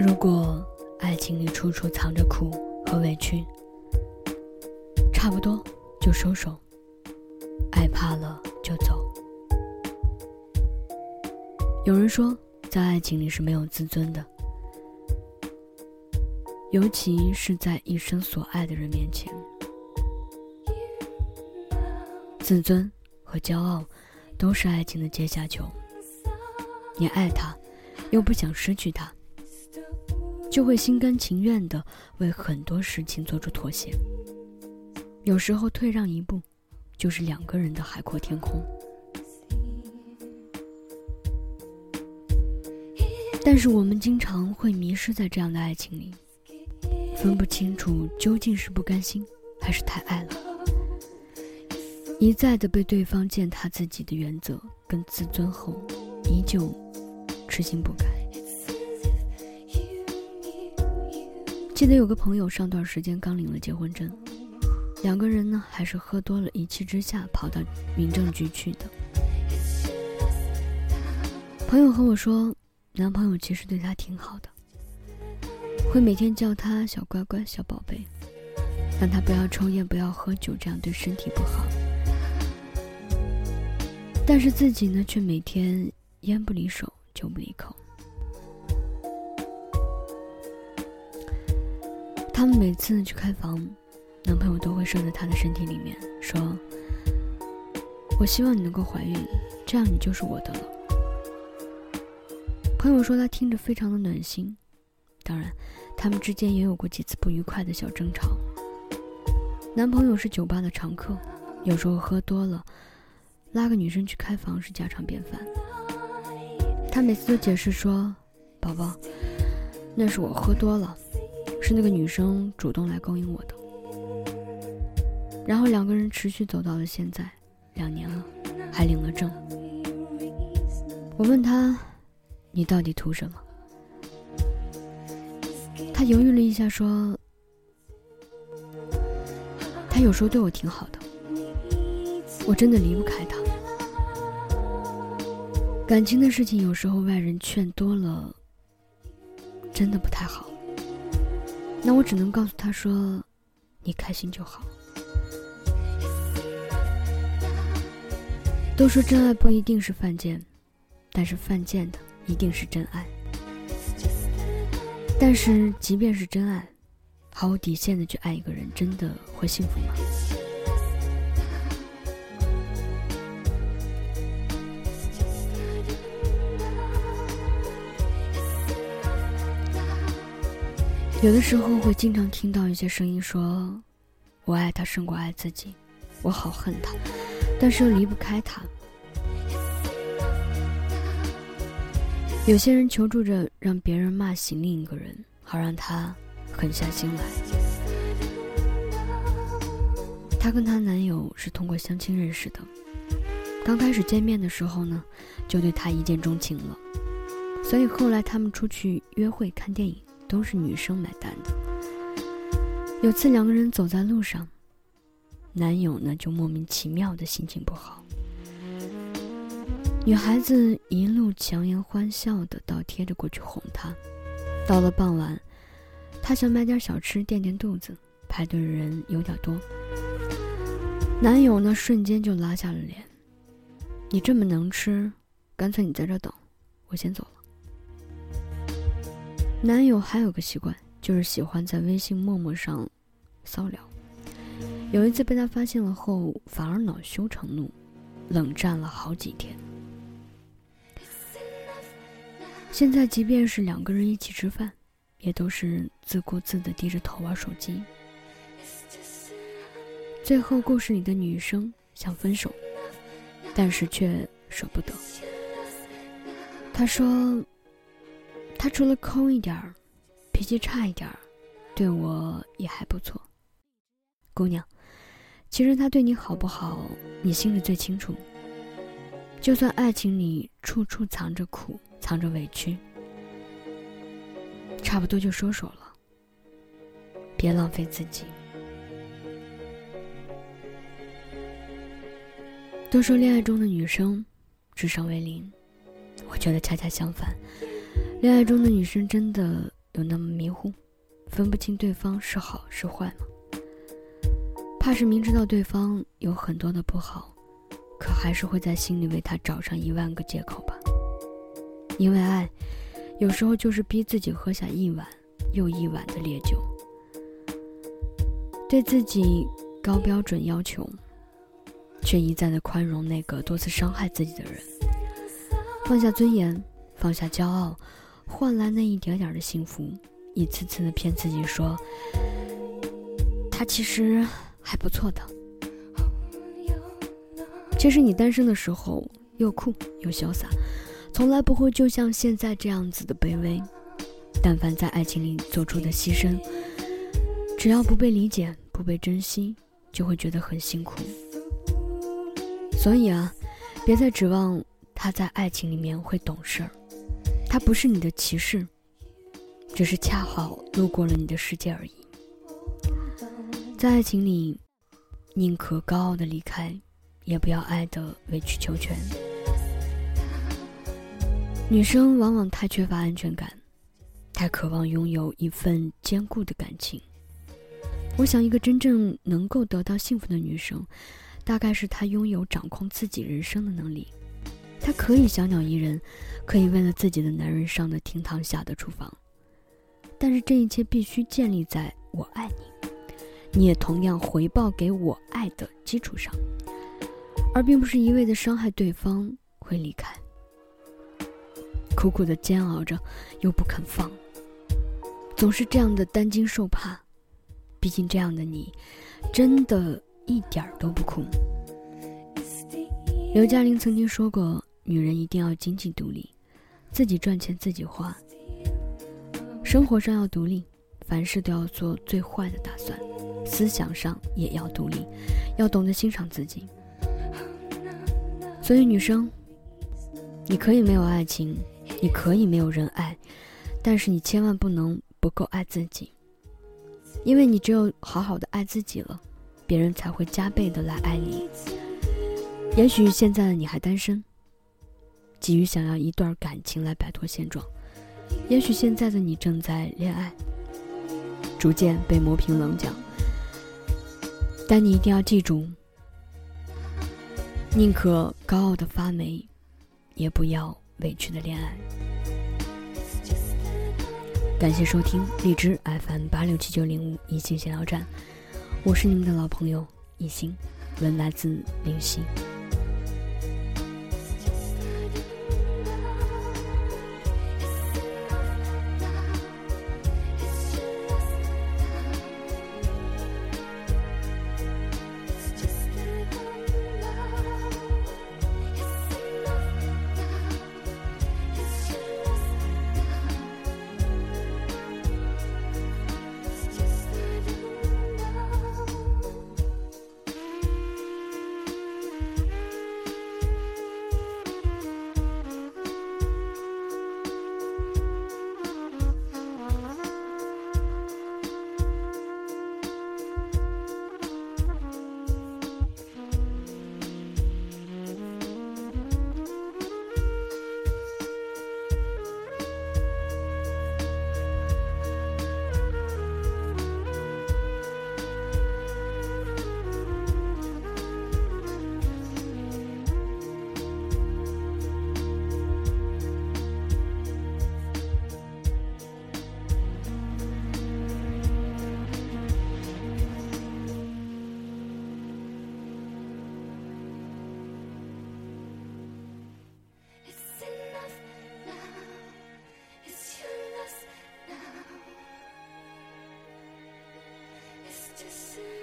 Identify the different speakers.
Speaker 1: 如果爱情里处处藏着苦和委屈，差不多就收手，爱怕了就走。有人说，在爱情里是没有自尊的，尤其是在一生所爱的人面前，自尊和骄傲都是爱情的阶下囚。你爱他，又不想失去他。就会心甘情愿的为很多事情做出妥协。有时候退让一步，就是两个人的海阔天空。但是我们经常会迷失在这样的爱情里，分不清楚究竟是不甘心，还是太爱了。一再的被对方践踏自己的原则跟自尊后，依旧痴心不改。记得有个朋友上段时间刚领了结婚证，两个人呢还是喝多了，一气之下跑到民政局去的。朋友和我说，男朋友其实对她挺好的，会每天叫她小乖乖、小宝贝，让她不要抽烟、不要喝酒，这样对身体不好。但是自己呢，却每天烟不离手，酒不离口。他们每次去开房，男朋友都会射在她的身体里面，说：“我希望你能够怀孕，这样你就是我的了。”朋友说他听着非常的暖心。当然，他们之间也有过几次不愉快的小争吵。男朋友是酒吧的常客，有时候喝多了，拉个女生去开房是家常便饭。他每次都解释说：“宝宝，那是我喝多了。”是那个女生主动来勾引我的，然后两个人持续走到了现在，两年了，还领了证。我问他：“你到底图什么？”他犹豫了一下，说：“他有时候对我挺好的，我真的离不开他。感情的事情，有时候外人劝多了，真的不太好。”那我只能告诉他说：“你开心就好。”都说真爱不一定是犯贱，但是犯贱的一定是真爱。但是即便是真爱，毫无底线的去爱一个人，真的会幸福吗？有的时候会经常听到一些声音说：“我爱他胜过爱自己，我好恨他，但是又离不开他。”有些人求助着让别人骂醒另一个人，好让他狠下心来。她跟她男友是通过相亲认识的，刚开始见面的时候呢，就对他一见钟情了，所以后来他们出去约会、看电影。都是女生买单的。有次两个人走在路上，男友呢就莫名其妙的心情不好，女孩子一路强颜欢笑的倒贴着过去哄他。到了傍晚，他想买点小吃垫垫肚子，排队的人有点多。男友呢瞬间就拉下了脸：“你这么能吃，干脆你在这等，我先走了。”男友还有个习惯，就是喜欢在微信、陌陌上骚扰。有一次被他发现了后，反而恼羞成怒，冷战了好几天。现在即便是两个人一起吃饭，也都是自顾自的低着头玩手机。最后，故事里的女生想分手，但是却舍不得。她说。他除了抠一点儿，脾气差一点儿，对我也还不错。姑娘，其实他对你好不好，你心里最清楚。就算爱情里处处藏着苦，藏着委屈，差不多就收手了。别浪费自己。都说恋爱中的女生智商为零，我觉得恰恰相反。恋爱中的女生真的有那么迷糊，分不清对方是好是坏吗？怕是明知道对方有很多的不好，可还是会在心里为他找上一万个借口吧。因为爱，有时候就是逼自己喝下一碗又一碗的烈酒，对自己高标准要求，却一再的宽容那个多次伤害自己的人，放下尊严，放下骄傲，换来那一点点的幸福，一次次的骗自己说，他其实还不错的。其实你单身的时候又酷又潇洒。从来不会就像现在这样子的卑微，但凡在爱情里做出的牺牲，只要不被理解、不被珍惜，就会觉得很辛苦。所以啊，别再指望他在爱情里面会懂事儿，他不是你的骑士，只是恰好路过了你的世界而已。在爱情里，宁可高傲的离开，也不要爱的委曲求全。女生往往太缺乏安全感，太渴望拥有一份坚固的感情。我想，一个真正能够得到幸福的女生，大概是她拥有掌控自己人生的能力。她可以小鸟依人，可以为了自己的男人上的厅堂下的厨房，但是这一切必须建立在我爱你，你也同样回报给我爱的基础上，而并不是一味的伤害对方会离开。苦苦的煎熬着，又不肯放，总是这样的担惊受怕。毕竟这样的你，真的一点儿都不苦。刘嘉玲曾经说过：“女人一定要经济独立，自己赚钱自己花，生活上要独立，凡事都要做最坏的打算，思想上也要独立，要懂得欣赏自己。”所以，女生，你可以没有爱情。你可以没有人爱，但是你千万不能不够爱自己，因为你只有好好的爱自己了，别人才会加倍的来爱你。也许现在的你还单身，急于想要一段感情来摆脱现状；也许现在的你正在恋爱，逐渐被磨平棱角。但你一定要记住，宁可高傲的发霉，也不要。委屈的恋爱。感谢收听荔枝 FM 八六七九零五一心闲聊站，我是你们的老朋友一心，文来自灵犀。Just. see